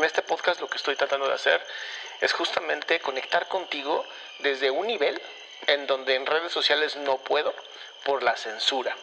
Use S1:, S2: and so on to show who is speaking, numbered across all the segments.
S1: En este podcast lo que estoy tratando de hacer es justamente conectar contigo desde un nivel en donde en redes sociales no puedo por la censura.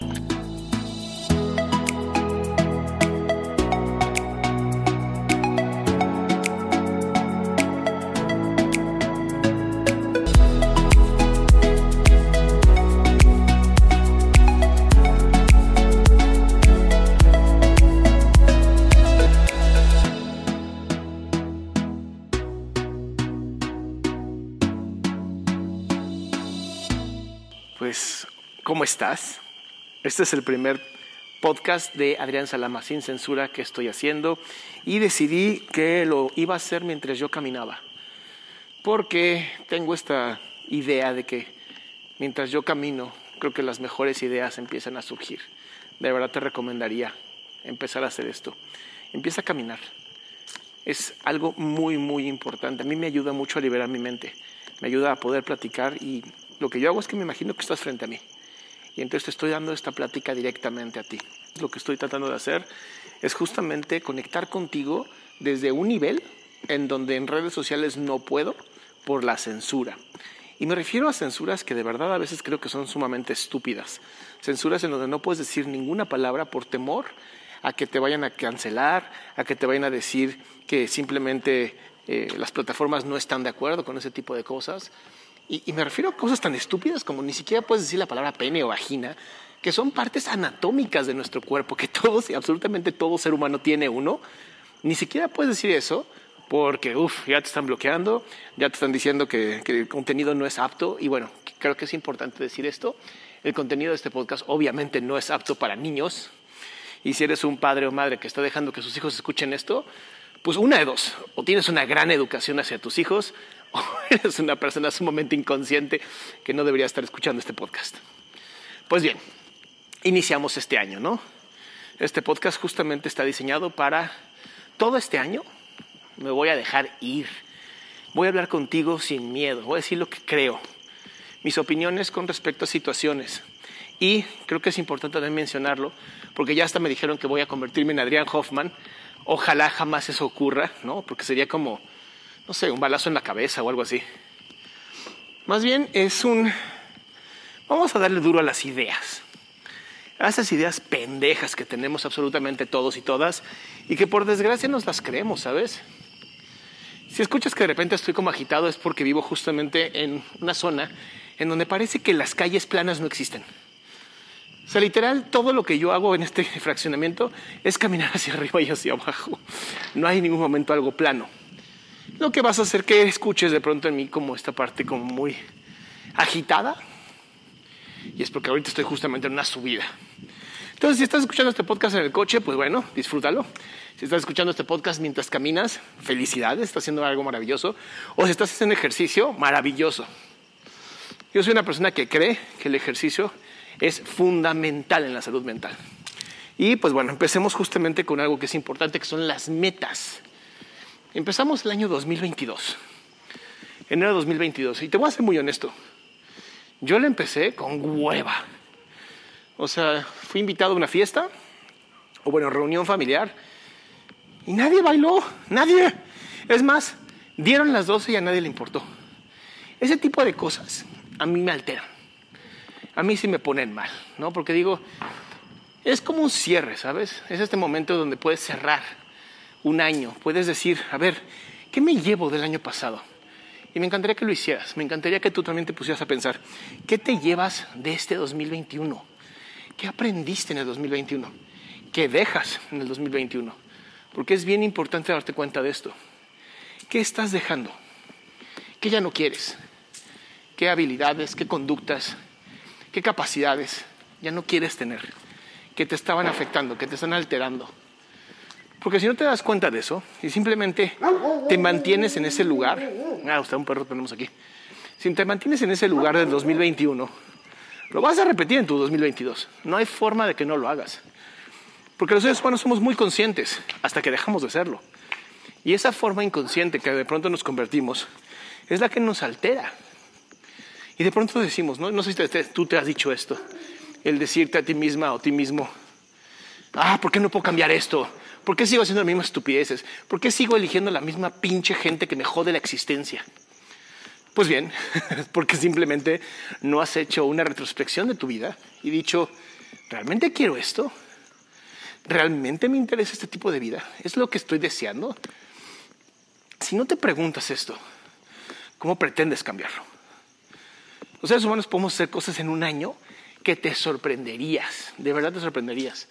S1: Estás? Este es el primer podcast de Adrián Salama sin censura que estoy haciendo y decidí que lo iba a hacer mientras yo caminaba. Porque tengo esta idea de que mientras yo camino, creo que las mejores ideas empiezan a surgir. De verdad te recomendaría empezar a hacer esto. Empieza a caminar. Es algo muy, muy importante. A mí me ayuda mucho a liberar mi mente. Me ayuda a poder platicar y lo que yo hago es que me imagino que estás frente a mí. Y entonces te estoy dando esta plática directamente a ti. Lo que estoy tratando de hacer es justamente conectar contigo desde un nivel en donde en redes sociales no puedo por la censura. Y me refiero a censuras que de verdad a veces creo que son sumamente estúpidas. Censuras en donde no puedes decir ninguna palabra por temor a que te vayan a cancelar, a que te vayan a decir que simplemente eh, las plataformas no están de acuerdo con ese tipo de cosas. Y, me refiero a cosas tan estúpidas como ni siquiera puedes decir la palabra pene o vagina, que son partes anatómicas de nuestro cuerpo, que todos y absolutamente todo ser humano tiene uno. Ni siquiera puedes decir eso porque, uff, ya te están bloqueando, ya te están diciendo que, que el contenido no es apto. Y bueno, creo que es importante decir esto. El contenido de este podcast obviamente no es apto para niños. Y si eres un padre o madre que está dejando que sus hijos escuchen esto, pues una de dos, o tienes una gran educación hacia tus hijos, o eres una persona sumamente inconsciente que no debería estar escuchando este podcast. Pues bien, iniciamos este año, ¿no? Este podcast justamente está diseñado para todo este año. Me voy a dejar ir. Voy a hablar contigo sin miedo. Voy a decir lo que creo. Mis opiniones con respecto a situaciones. Y creo que es importante también mencionarlo, porque ya hasta me dijeron que voy a convertirme en Adrián Hoffman. Ojalá jamás eso ocurra, ¿no? Porque sería como, no sé, un balazo en la cabeza o algo así. Más bien es un... Vamos a darle duro a las ideas. A esas ideas pendejas que tenemos absolutamente todos y todas y que por desgracia nos las creemos, ¿sabes? Si escuchas que de repente estoy como agitado es porque vivo justamente en una zona en donde parece que las calles planas no existen. O sea, literal, todo lo que yo hago en este fraccionamiento es caminar hacia arriba y hacia abajo. No hay en ningún momento algo plano. Lo que vas a hacer que escuches de pronto en mí como esta parte como muy agitada. Y es porque ahorita estoy justamente en una subida. Entonces, si estás escuchando este podcast en el coche, pues bueno, disfrútalo. Si estás escuchando este podcast mientras caminas, felicidades, estás haciendo algo maravilloso. O si estás haciendo ejercicio, maravilloso. Yo soy una persona que cree que el ejercicio es fundamental en la salud mental. Y pues bueno, empecemos justamente con algo que es importante, que son las metas. Empezamos el año 2022, enero de 2022, y te voy a ser muy honesto. Yo le empecé con hueva. O sea, fui invitado a una fiesta, o bueno, reunión familiar, y nadie bailó, nadie. Es más, dieron las 12 y a nadie le importó. Ese tipo de cosas a mí me alteran. A mí sí me ponen mal, ¿no? Porque digo, es como un cierre, ¿sabes? Es este momento donde puedes cerrar un año, puedes decir, a ver, ¿qué me llevo del año pasado? Y me encantaría que lo hicieras, me encantaría que tú también te pusieras a pensar, ¿qué te llevas de este 2021? ¿Qué aprendiste en el 2021? ¿Qué dejas en el 2021? Porque es bien importante darte cuenta de esto. ¿Qué estás dejando? ¿Qué ya no quieres? ¿Qué habilidades, qué conductas, qué capacidades ya no quieres tener? Que te estaban afectando, que te están alterando. Porque si no te das cuenta de eso y simplemente te mantienes en ese lugar, ah, usted un perro tenemos aquí. Si te mantienes en ese lugar del 2021, lo vas a repetir en tu 2022. No hay forma de que no lo hagas. Porque los seres humanos somos muy conscientes hasta que dejamos de serlo. Y esa forma inconsciente que de pronto nos convertimos es la que nos altera. Y de pronto decimos, no, no sé si tú te has dicho esto, el decirte a ti misma o a ti mismo, ah, ¿por qué no puedo cambiar esto? ¿Por qué sigo haciendo las mismas estupideces? ¿Por qué sigo eligiendo la misma pinche gente que me jode la existencia? Pues bien, porque simplemente no has hecho una retrospección de tu vida y dicho, ¿realmente quiero esto? ¿Realmente me interesa este tipo de vida? ¿Es lo que estoy deseando? Si no te preguntas esto, ¿cómo pretendes cambiarlo? Los seres humanos podemos hacer cosas en un año que te sorprenderías, de verdad te sorprenderías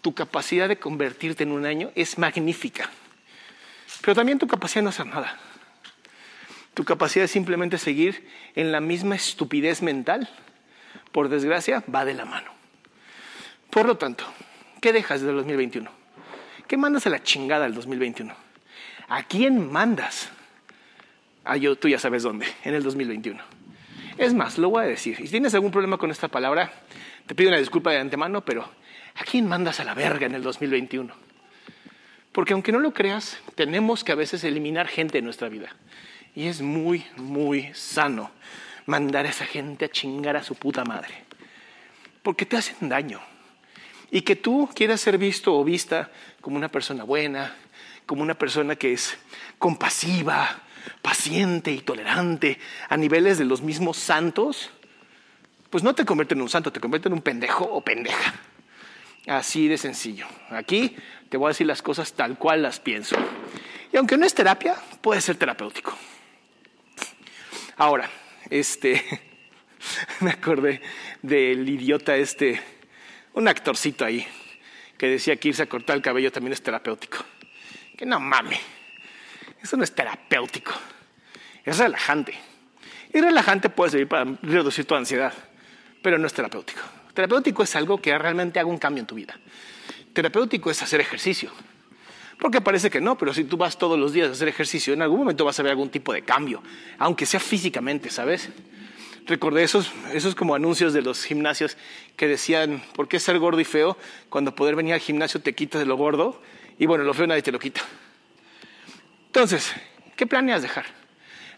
S1: tu capacidad de convertirte en un año es magnífica. Pero también tu capacidad de no hacer nada. Tu capacidad de simplemente seguir en la misma estupidez mental, por desgracia, va de la mano. Por lo tanto, ¿qué dejas del 2021? ¿Qué mandas a la chingada del 2021? ¿A quién mandas? Ah, yo, tú ya sabes dónde, en el 2021. Es más, lo voy a decir. Y si tienes algún problema con esta palabra, te pido una disculpa de antemano, pero ¿a quién mandas a la verga en el 2021? Porque aunque no lo creas, tenemos que a veces eliminar gente de nuestra vida. Y es muy, muy sano mandar a esa gente a chingar a su puta madre. Porque te hacen daño. Y que tú quieras ser visto o vista como una persona buena, como una persona que es compasiva, paciente y tolerante a niveles de los mismos santos, pues no te convierte en un santo, te convierte en un pendejo o pendeja. Así de sencillo. Aquí te voy a decir las cosas tal cual las pienso. Y aunque no es terapia, puede ser terapéutico. Ahora, este, me acordé del idiota este, un actorcito ahí, que decía que irse a cortar el cabello también es terapéutico. Que no mames, eso no es terapéutico, es relajante. Y relajante puede servir para reducir tu ansiedad, pero no es terapéutico. Terapéutico es algo que realmente haga un cambio en tu vida. Terapéutico es hacer ejercicio. Porque parece que no, pero si tú vas todos los días a hacer ejercicio, en algún momento vas a ver algún tipo de cambio, aunque sea físicamente, ¿sabes? Recordé esos, esos como anuncios de los gimnasios que decían, ¿por qué ser gordo y feo cuando poder venir al gimnasio te quitas de lo gordo? Y bueno, lo feo nadie te lo quita. Entonces, ¿qué planeas dejar?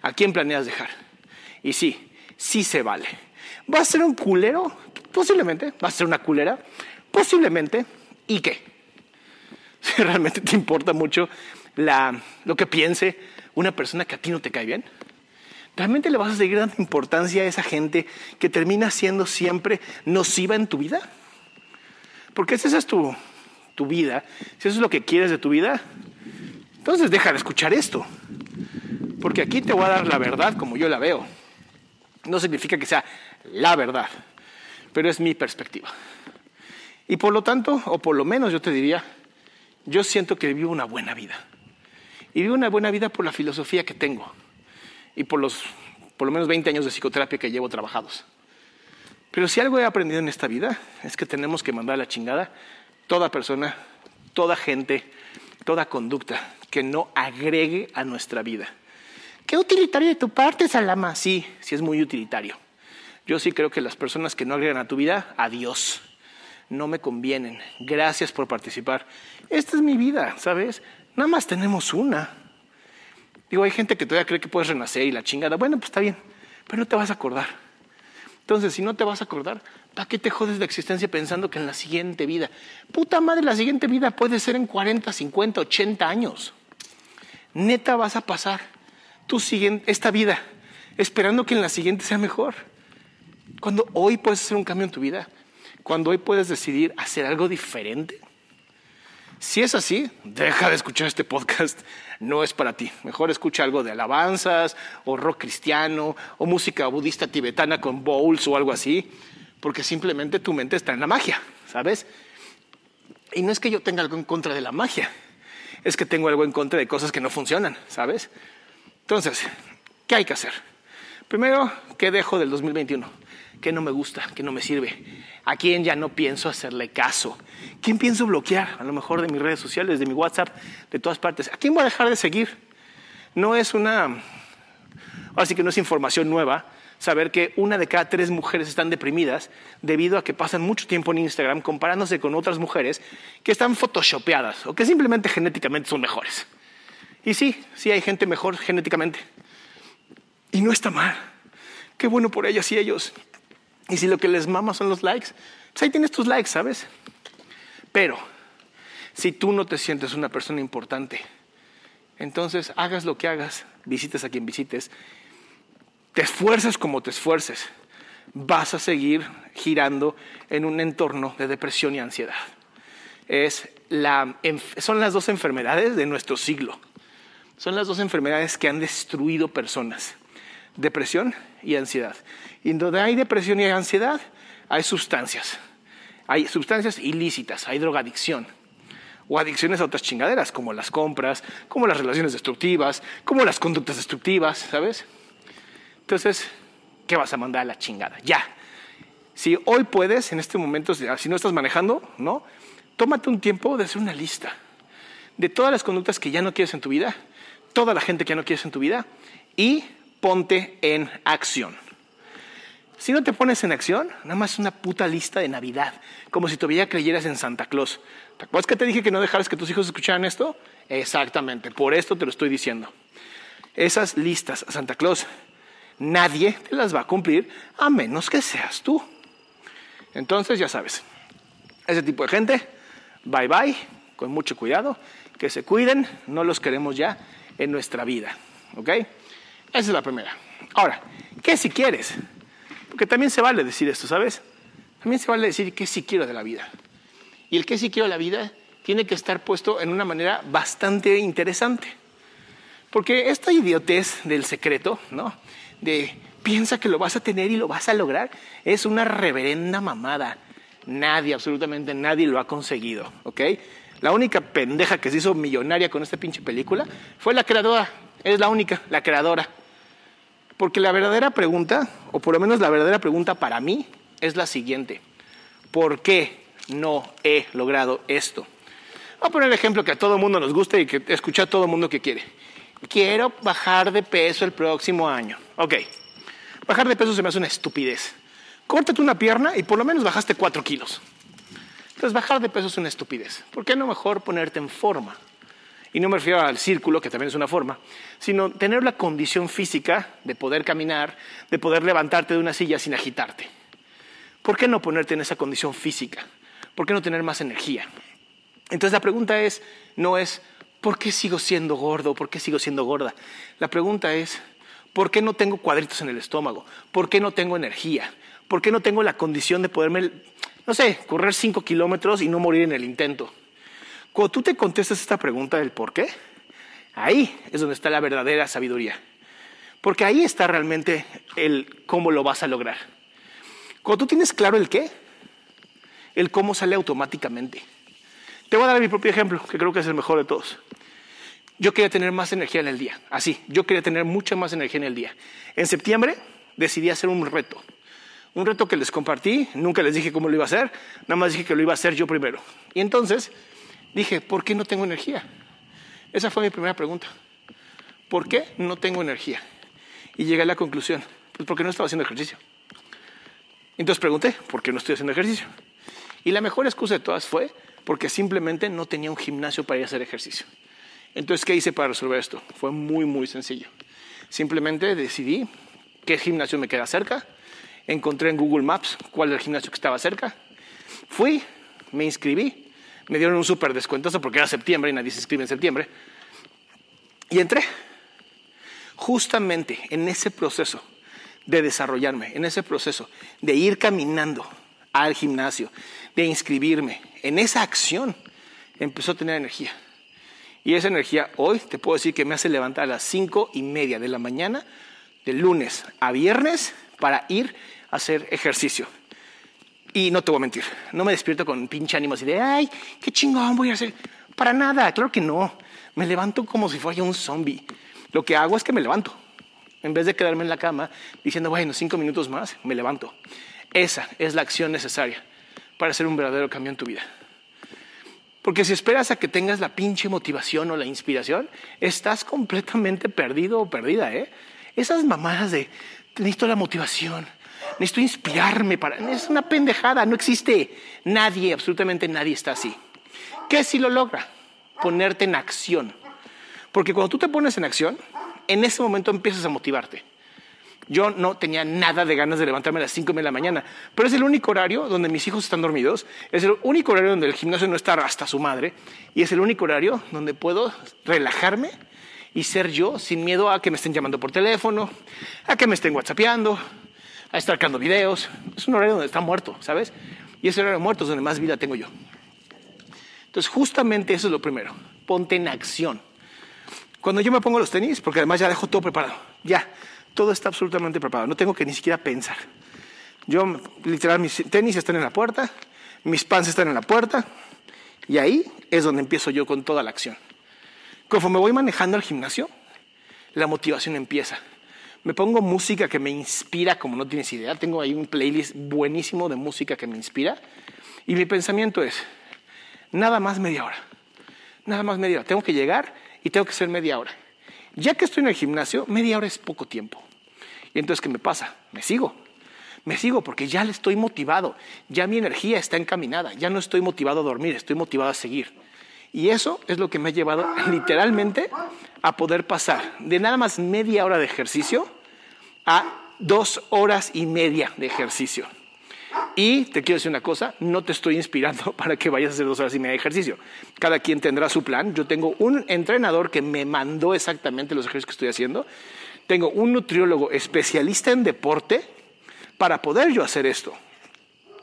S1: ¿A quién planeas dejar? Y sí, sí se vale. ¿Va a ser un culero? Posiblemente. ¿Va a ser una culera? Posiblemente. ¿Y qué? Si realmente te importa mucho la, lo que piense una persona que a ti no te cae bien. ¿Realmente le vas a seguir dando importancia a esa gente que termina siendo siempre nociva en tu vida? Porque si esa es tu, tu vida, si eso es lo que quieres de tu vida, entonces deja de escuchar esto. Porque aquí te voy a dar la verdad como yo la veo. No significa que sea la verdad, pero es mi perspectiva. Y por lo tanto, o por lo menos yo te diría, yo siento que vivo una buena vida. Y vivo una buena vida por la filosofía que tengo y por los por lo menos 20 años de psicoterapia que llevo trabajados. Pero si algo he aprendido en esta vida es que tenemos que mandar a la chingada toda persona, toda gente, toda conducta que no agregue a nuestra vida. Qué utilitario de tu parte, Salama. Sí, sí es muy utilitario. Yo sí creo que las personas que no agregan a tu vida, adiós. No me convienen. Gracias por participar. Esta es mi vida, ¿sabes? Nada más tenemos una. Digo, hay gente que todavía cree que puedes renacer y la chingada. Bueno, pues está bien, pero no te vas a acordar. Entonces, si no te vas a acordar, ¿para qué te jodes la existencia pensando que en la siguiente vida? Puta madre, la siguiente vida puede ser en 40, 50, 80 años. Neta vas a pasar tu siguiente, esta vida esperando que en la siguiente sea mejor. Cuando hoy puedes hacer un cambio en tu vida, cuando hoy puedes decidir hacer algo diferente. Si es así, deja de escuchar este podcast, no es para ti. Mejor escucha algo de alabanzas o rock cristiano o música budista tibetana con bowls o algo así, porque simplemente tu mente está en la magia, ¿sabes? Y no es que yo tenga algo en contra de la magia, es que tengo algo en contra de cosas que no funcionan, ¿sabes? Entonces, ¿qué hay que hacer? Primero, ¿qué dejo del 2021? ¿Qué no me gusta? ¿Qué no me sirve? ¿A quién ya no pienso hacerle caso? ¿Quién pienso bloquear? A lo mejor de mis redes sociales, de mi WhatsApp, de todas partes. ¿A quién voy a dejar de seguir? No es una... Así que no es información nueva saber que una de cada tres mujeres están deprimidas debido a que pasan mucho tiempo en Instagram comparándose con otras mujeres que están photoshopeadas o que simplemente genéticamente son mejores. Y sí, sí hay gente mejor genéticamente. Y no está mal. Qué bueno por ellas y ellos. Y si lo que les mama son los likes, pues ahí tienes tus likes, ¿sabes? Pero si tú no te sientes una persona importante, entonces hagas lo que hagas, visites a quien visites, te esfuerces como te esfuerces, vas a seguir girando en un entorno de depresión y ansiedad. Es la, son las dos enfermedades de nuestro siglo. Son las dos enfermedades que han destruido personas. Depresión y ansiedad. Y donde hay depresión y ansiedad, hay sustancias. Hay sustancias ilícitas, hay drogadicción. O adicciones a otras chingaderas, como las compras, como las relaciones destructivas, como las conductas destructivas, ¿sabes? Entonces, ¿qué vas a mandar a la chingada? Ya. Si hoy puedes, en este momento, si no estás manejando, ¿no? Tómate un tiempo de hacer una lista de todas las conductas que ya no quieres en tu vida, toda la gente que ya no quieres en tu vida, y ponte en acción. Si no te pones en acción, nada más es una puta lista de Navidad, como si todavía creyeras en Santa Claus. ¿Te acuerdas que te dije que no dejaras que tus hijos escucharan esto? Exactamente, por esto te lo estoy diciendo. Esas listas Santa Claus, nadie te las va a cumplir a menos que seas tú. Entonces, ya sabes, ese tipo de gente, bye bye, con mucho cuidado, que se cuiden, no los queremos ya en nuestra vida. ¿Ok? Esa es la primera. Ahora, ¿qué si quieres? Porque también se vale decir esto, ¿sabes? También se vale decir qué sí quiero de la vida. Y el qué sí quiero de la vida tiene que estar puesto en una manera bastante interesante. Porque esta idiotez del secreto, ¿no? De piensa que lo vas a tener y lo vas a lograr, es una reverenda mamada. Nadie, absolutamente nadie lo ha conseguido, ¿ok? La única pendeja que se hizo millonaria con esta pinche película fue la creadora. Es la única, la creadora. Porque la verdadera pregunta, o por lo menos la verdadera pregunta para mí, es la siguiente. ¿Por qué no he logrado esto? Voy a poner el ejemplo que a todo mundo nos gusta y que escucha a todo mundo que quiere. Quiero bajar de peso el próximo año. Ok, bajar de peso se me hace una estupidez. Córtate una pierna y por lo menos bajaste cuatro kilos. Entonces bajar de peso es una estupidez. ¿Por qué no mejor ponerte en forma? Y no me refiero al círculo, que también es una forma, sino tener la condición física de poder caminar, de poder levantarte de una silla sin agitarte. ¿Por qué no ponerte en esa condición física? ¿Por qué no tener más energía? Entonces la pregunta es, no es, ¿por qué sigo siendo gordo? ¿Por qué sigo siendo gorda? La pregunta es, ¿por qué no tengo cuadritos en el estómago? ¿Por qué no tengo energía? ¿Por qué no tengo la condición de poderme, no sé, correr cinco kilómetros y no morir en el intento? Cuando tú te contestas esta pregunta del por qué, ahí es donde está la verdadera sabiduría. Porque ahí está realmente el cómo lo vas a lograr. Cuando tú tienes claro el qué, el cómo sale automáticamente. Te voy a dar mi propio ejemplo, que creo que es el mejor de todos. Yo quería tener más energía en el día, así, yo quería tener mucha más energía en el día. En septiembre decidí hacer un reto, un reto que les compartí, nunca les dije cómo lo iba a hacer, nada más dije que lo iba a hacer yo primero. Y entonces dije, ¿por qué no tengo energía? Esa fue mi primera pregunta. ¿Por qué no tengo energía? Y llegué a la conclusión, pues porque no estaba haciendo ejercicio. Entonces pregunté, ¿por qué no estoy haciendo ejercicio? Y la mejor excusa de todas fue porque simplemente no tenía un gimnasio para ir a hacer ejercicio. Entonces, ¿qué hice para resolver esto? Fue muy, muy sencillo. Simplemente decidí qué gimnasio me queda cerca, encontré en Google Maps cuál era el gimnasio que estaba cerca. Fui, me inscribí, me dieron un súper descuentazo porque era septiembre y nadie se inscribe en septiembre. Y entré. Justamente en ese proceso de desarrollarme, en ese proceso de ir caminando al gimnasio, de inscribirme, en esa acción empezó a tener energía. Y esa energía hoy te puedo decir que me hace levantar a las cinco y media de la mañana, de lunes a viernes, para ir a hacer ejercicio. Y no te voy a mentir, no me despierto con pinche ánimo así de, ay, qué chingón voy a hacer. Para nada, claro que no. Me levanto como si fuera un zombie. Lo que hago es que me levanto. En vez de quedarme en la cama diciendo, bueno, cinco minutos más, me levanto. Esa es la acción necesaria para hacer un verdadero cambio en tu vida. Porque si esperas a que tengas la pinche motivación o la inspiración, estás completamente perdido o perdida. ¿eh? Esas mamadas de necesito la motivación, necesito inspirarme para. Es una pendejada, no existe. Nadie, absolutamente nadie está así. ¿Qué si lo logra? Ponerte en acción. Porque cuando tú te pones en acción, en ese momento empiezas a motivarte. Yo no tenía nada de ganas de levantarme a las 5 de la mañana, pero es el único horario donde mis hijos están dormidos, es el único horario donde el gimnasio no está hasta su madre, y es el único horario donde puedo relajarme y ser yo sin miedo a que me estén llamando por teléfono, a que me estén whatsappeando, a estar cargando videos. Es un horario donde está muerto, ¿sabes? Y ese horario muerto es donde más vida tengo yo. Entonces, justamente eso es lo primero. Ponte en acción. Cuando yo me pongo los tenis, porque además ya dejo todo preparado, ya, todo está absolutamente preparado, no tengo que ni siquiera pensar. Yo, literal, mis tenis están en la puerta, mis pants están en la puerta, y ahí es donde empiezo yo con toda la acción. Conforme voy manejando al gimnasio, la motivación empieza. Me pongo música que me inspira como no tienes idea. Tengo ahí un playlist buenísimo de música que me inspira. Y mi pensamiento es, nada más media hora. Nada más media hora. Tengo que llegar y tengo que ser media hora. Ya que estoy en el gimnasio, media hora es poco tiempo. Y entonces, ¿qué me pasa? Me sigo. Me sigo porque ya le estoy motivado, ya mi energía está encaminada, ya no estoy motivado a dormir, estoy motivado a seguir. Y eso es lo que me ha llevado literalmente a poder pasar de nada más media hora de ejercicio a dos horas y media de ejercicio. Y te quiero decir una cosa, no te estoy inspirando para que vayas a hacer dos horas y media de ejercicio. Cada quien tendrá su plan. Yo tengo un entrenador que me mandó exactamente los ejercicios que estoy haciendo. Tengo un nutriólogo especialista en deporte para poder yo hacer esto.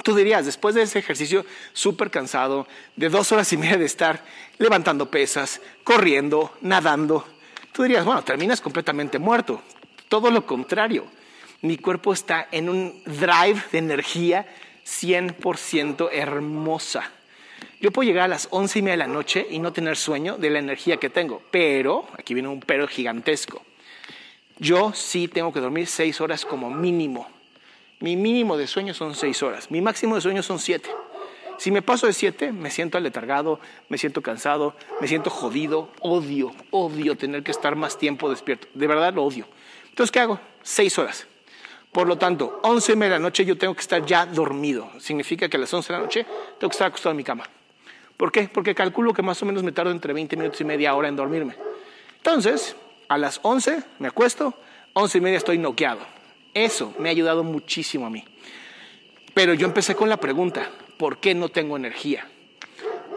S1: Tú dirías, después de ese ejercicio súper cansado, de dos horas y media de estar levantando pesas, corriendo, nadando, tú dirías, bueno, terminas completamente muerto. Todo lo contrario mi cuerpo está en un drive de energía 100% hermosa. Yo puedo llegar a las once y media de la noche y no tener sueño de la energía que tengo, pero, aquí viene un pero gigantesco, yo sí tengo que dormir seis horas como mínimo. Mi mínimo de sueño son seis horas, mi máximo de sueño son siete. Si me paso de siete, me siento aletargado, me siento cansado, me siento jodido, odio, odio tener que estar más tiempo despierto. De verdad lo odio. Entonces, ¿qué hago? Seis horas. Por lo tanto, 11 de la noche yo tengo que estar ya dormido. Significa que a las 11 de la noche tengo que estar acostado en mi cama. ¿Por qué? Porque calculo que más o menos me tardo entre 20 minutos y media hora en dormirme. Entonces, a las 11 me acuesto, 11 y media estoy noqueado. Eso me ha ayudado muchísimo a mí. Pero yo empecé con la pregunta, ¿por qué no tengo energía?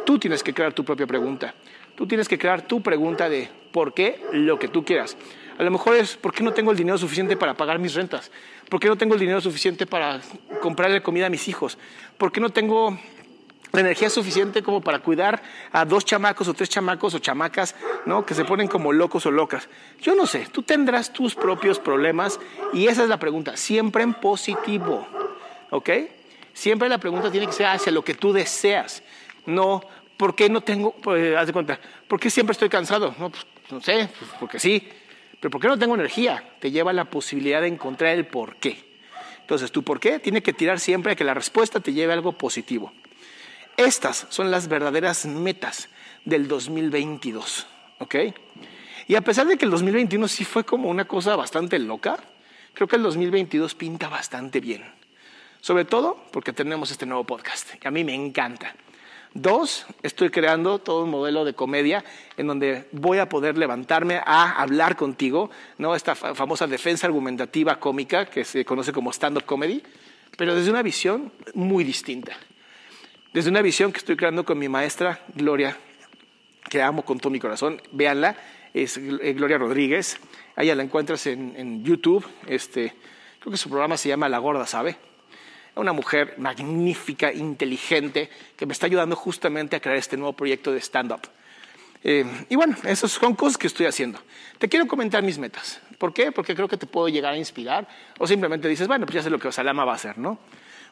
S1: Tú tienes que crear tu propia pregunta. Tú tienes que crear tu pregunta de por qué lo que tú quieras. A lo mejor es por qué no tengo el dinero suficiente para pagar mis rentas. ¿Por qué no tengo el dinero suficiente para comprarle comida a mis hijos? ¿Por qué no tengo la energía suficiente como para cuidar a dos chamacos o tres chamacos o chamacas, ¿no? Que se ponen como locos o locas. Yo no sé, tú tendrás tus propios problemas y esa es la pregunta, siempre en positivo, ¿ok? Siempre la pregunta tiene que ser hacia lo que tú deseas, no, ¿por qué no tengo, pues, haz de cuenta, ¿por qué siempre estoy cansado? No, pues, no sé, pues, porque sí, pero ¿por qué no tengo energía? Te lleva a la posibilidad de encontrar el por qué. Entonces, tu por qué tiene que tirar siempre a que la respuesta te lleve a algo positivo. Estas son las verdaderas metas del 2022, ¿ok? Y a pesar de que el 2021 sí fue como una cosa bastante loca, creo que el 2022 pinta bastante bien. Sobre todo porque tenemos este nuevo podcast, que a mí me encanta. Dos, estoy creando todo un modelo de comedia en donde voy a poder levantarme a hablar contigo, ¿no? Esta famosa defensa argumentativa cómica que se conoce como stand-up comedy. pero desde una visión muy distinta. Desde una visión que estoy creando con mi maestra Gloria, que amo con todo mi corazón. Véanla, es eh, Gloria Rodríguez. Ella la encuentras en, en YouTube. Este, creo que su programa se llama La Gorda, ¿sabe? Una mujer magnífica, inteligente, que me está ayudando justamente a crear este nuevo proyecto de stand-up. Eh, y bueno, esas son cosas que estoy haciendo. Te quiero comentar mis metas. ¿Por qué? Porque creo que te puedo llegar a inspirar. O simplemente dices, bueno, pues ya sé lo que Osalama va a hacer, ¿no?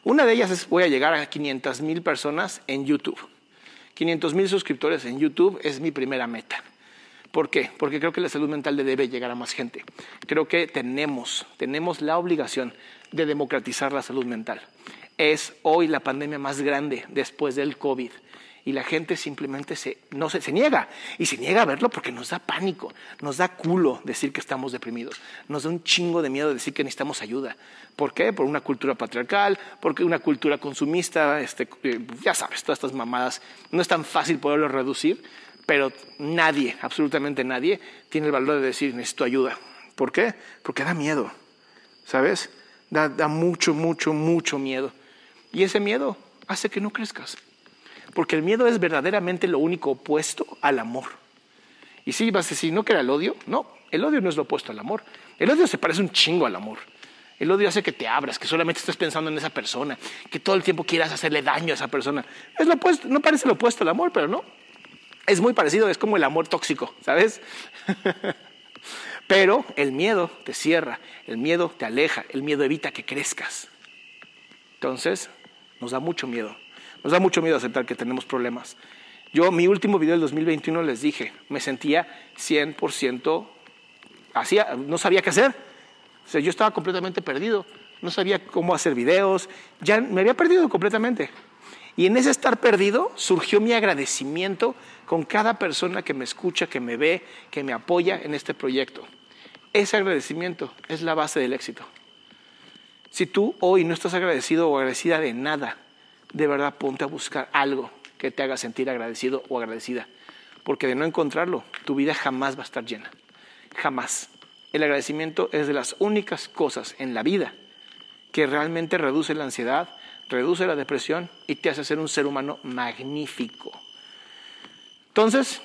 S1: Una de ellas es voy a llegar a 500 mil personas en YouTube. 500 mil suscriptores en YouTube es mi primera meta. ¿Por qué? Porque creo que la salud mental debe llegar a más gente. Creo que tenemos, tenemos la obligación de democratizar la salud mental. Es hoy la pandemia más grande después del COVID y la gente simplemente se, no se, se, niega y se niega a verlo porque nos da pánico, nos da culo decir que estamos deprimidos, nos da un chingo de miedo decir que necesitamos ayuda. ¿Por qué? Por una cultura patriarcal, porque una cultura consumista, este, eh, ya sabes, todas estas mamadas. No es tan fácil poderlo reducir, pero nadie, absolutamente nadie, tiene el valor de decir necesito ayuda. ¿Por qué? Porque da miedo, ¿sabes? Da, da mucho, mucho, mucho miedo. Y ese miedo hace que no crezcas. Porque el miedo es verdaderamente lo único opuesto al amor. Y si vas a decir, ¿no que el odio? No, el odio no es lo opuesto al amor. El odio se parece un chingo al amor. El odio hace que te abras, que solamente estés pensando en esa persona, que todo el tiempo quieras hacerle daño a esa persona. Es lo opuesto, no parece lo opuesto al amor, pero no. Es muy parecido, es como el amor tóxico, ¿sabes? pero el miedo te cierra, el miedo te aleja, el miedo evita que crezcas. Entonces, nos da mucho miedo. Nos da mucho miedo aceptar que tenemos problemas. Yo, mi último video del 2021 les dije, me sentía 100% hacía, no sabía qué hacer. O sea, yo estaba completamente perdido. No sabía cómo hacer videos. Ya me había perdido completamente. Y en ese estar perdido surgió mi agradecimiento con cada persona que me escucha, que me ve, que me apoya en este proyecto. Ese agradecimiento es la base del éxito. Si tú hoy no estás agradecido o agradecida de nada, de verdad ponte a buscar algo que te haga sentir agradecido o agradecida. Porque de no encontrarlo, tu vida jamás va a estar llena. Jamás. El agradecimiento es de las únicas cosas en la vida que realmente reduce la ansiedad, reduce la depresión y te hace ser un ser humano magnífico. Entonces,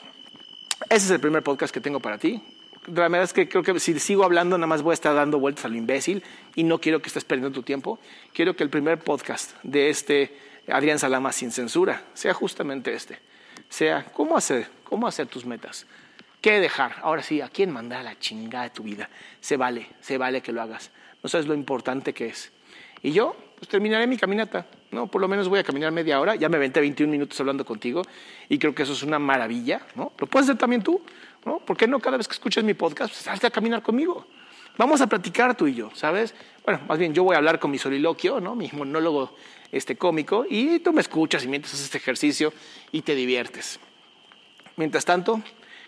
S1: ese es el primer podcast que tengo para ti. La verdad es que creo que si sigo hablando, nada más voy a estar dando vueltas a lo imbécil y no quiero que estés perdiendo tu tiempo. Quiero que el primer podcast de este Adrián Salama sin censura, sea justamente este. Sea cómo hacer, cómo hacer tus metas. ¿Qué dejar? Ahora sí, ¿a quién mandar a la chingada de tu vida? Se vale, se vale que lo hagas. No sabes lo importante que es. Y yo, pues terminaré mi caminata. No, por lo menos voy a caminar media hora. Ya me aventé 21 minutos hablando contigo y creo que eso es una maravilla, ¿no? Lo puedes hacer también tú, ¿no? ¿Por qué no cada vez que escuches mi podcast, pues salte a caminar conmigo? Vamos a platicar tú y yo, ¿sabes? Bueno, más bien yo voy a hablar con mi soliloquio, ¿no? Mi monólogo este cómico y tú me escuchas y mientras haces este ejercicio y te diviertes. Mientras tanto,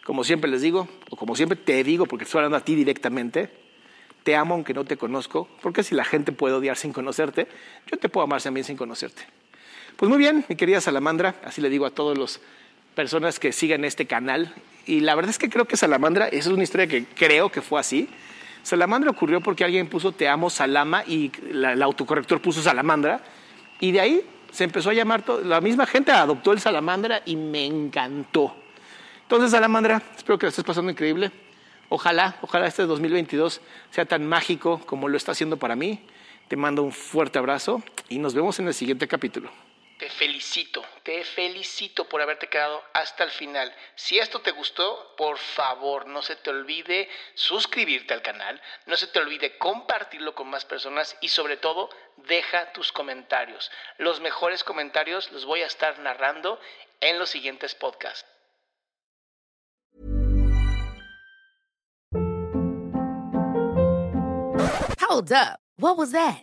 S1: como siempre les digo, o como siempre te digo, porque estoy hablando a ti directamente, te amo aunque no te conozco, porque si la gente puede odiar sin conocerte, yo te puedo amar también sin conocerte. Pues muy bien, mi querida Salamandra, así le digo a todas las personas que sigan este canal, y la verdad es que creo que Salamandra, esa es una historia que creo que fue así. Salamandra ocurrió porque alguien puso te amo Salama y el autocorrector puso Salamandra, y de ahí se empezó a llamar, la misma gente adoptó el salamandra y me encantó. Entonces, salamandra, espero que lo estés pasando increíble. Ojalá, ojalá este 2022 sea tan mágico como lo está haciendo para mí. Te mando un fuerte abrazo y nos vemos en el siguiente capítulo. Te felicito, te felicito por haberte quedado hasta el final. Si esto te gustó, por favor, no se te olvide suscribirte al canal, no se te olvide compartirlo con más personas y sobre todo, deja tus comentarios. Los mejores comentarios los voy a estar narrando en los siguientes podcasts.
S2: Hold up. What was that?